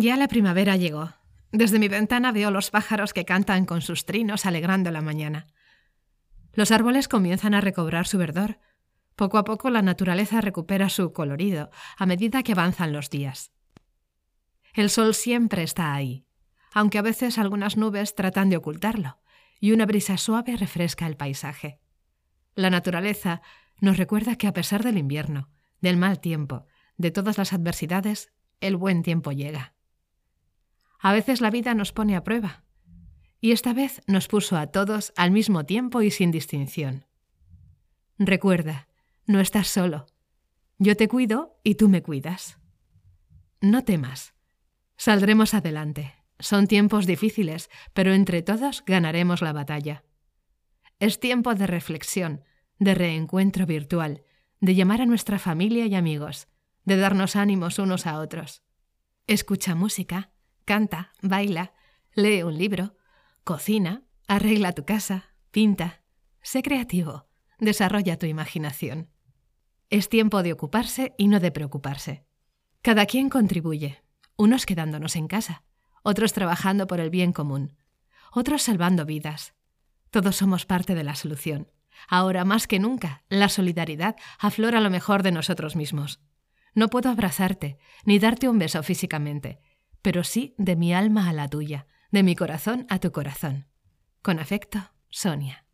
Ya la primavera llegó. Desde mi ventana veo los pájaros que cantan con sus trinos alegrando la mañana. Los árboles comienzan a recobrar su verdor. Poco a poco la naturaleza recupera su colorido a medida que avanzan los días. El sol siempre está ahí, aunque a veces algunas nubes tratan de ocultarlo, y una brisa suave refresca el paisaje. La naturaleza nos recuerda que a pesar del invierno, del mal tiempo, de todas las adversidades, el buen tiempo llega. A veces la vida nos pone a prueba, y esta vez nos puso a todos al mismo tiempo y sin distinción. Recuerda, no estás solo. Yo te cuido y tú me cuidas. No temas. Saldremos adelante. Son tiempos difíciles, pero entre todos ganaremos la batalla. Es tiempo de reflexión, de reencuentro virtual, de llamar a nuestra familia y amigos, de darnos ánimos unos a otros. Escucha música, canta, baila, lee un libro, cocina, arregla tu casa, pinta. Sé creativo, desarrolla tu imaginación. Es tiempo de ocuparse y no de preocuparse. Cada quien contribuye, unos quedándonos en casa, otros trabajando por el bien común, otros salvando vidas. Todos somos parte de la solución. Ahora más que nunca, la solidaridad aflora lo mejor de nosotros mismos. No puedo abrazarte, ni darte un beso físicamente, pero sí de mi alma a la tuya, de mi corazón a tu corazón. Con afecto, Sonia.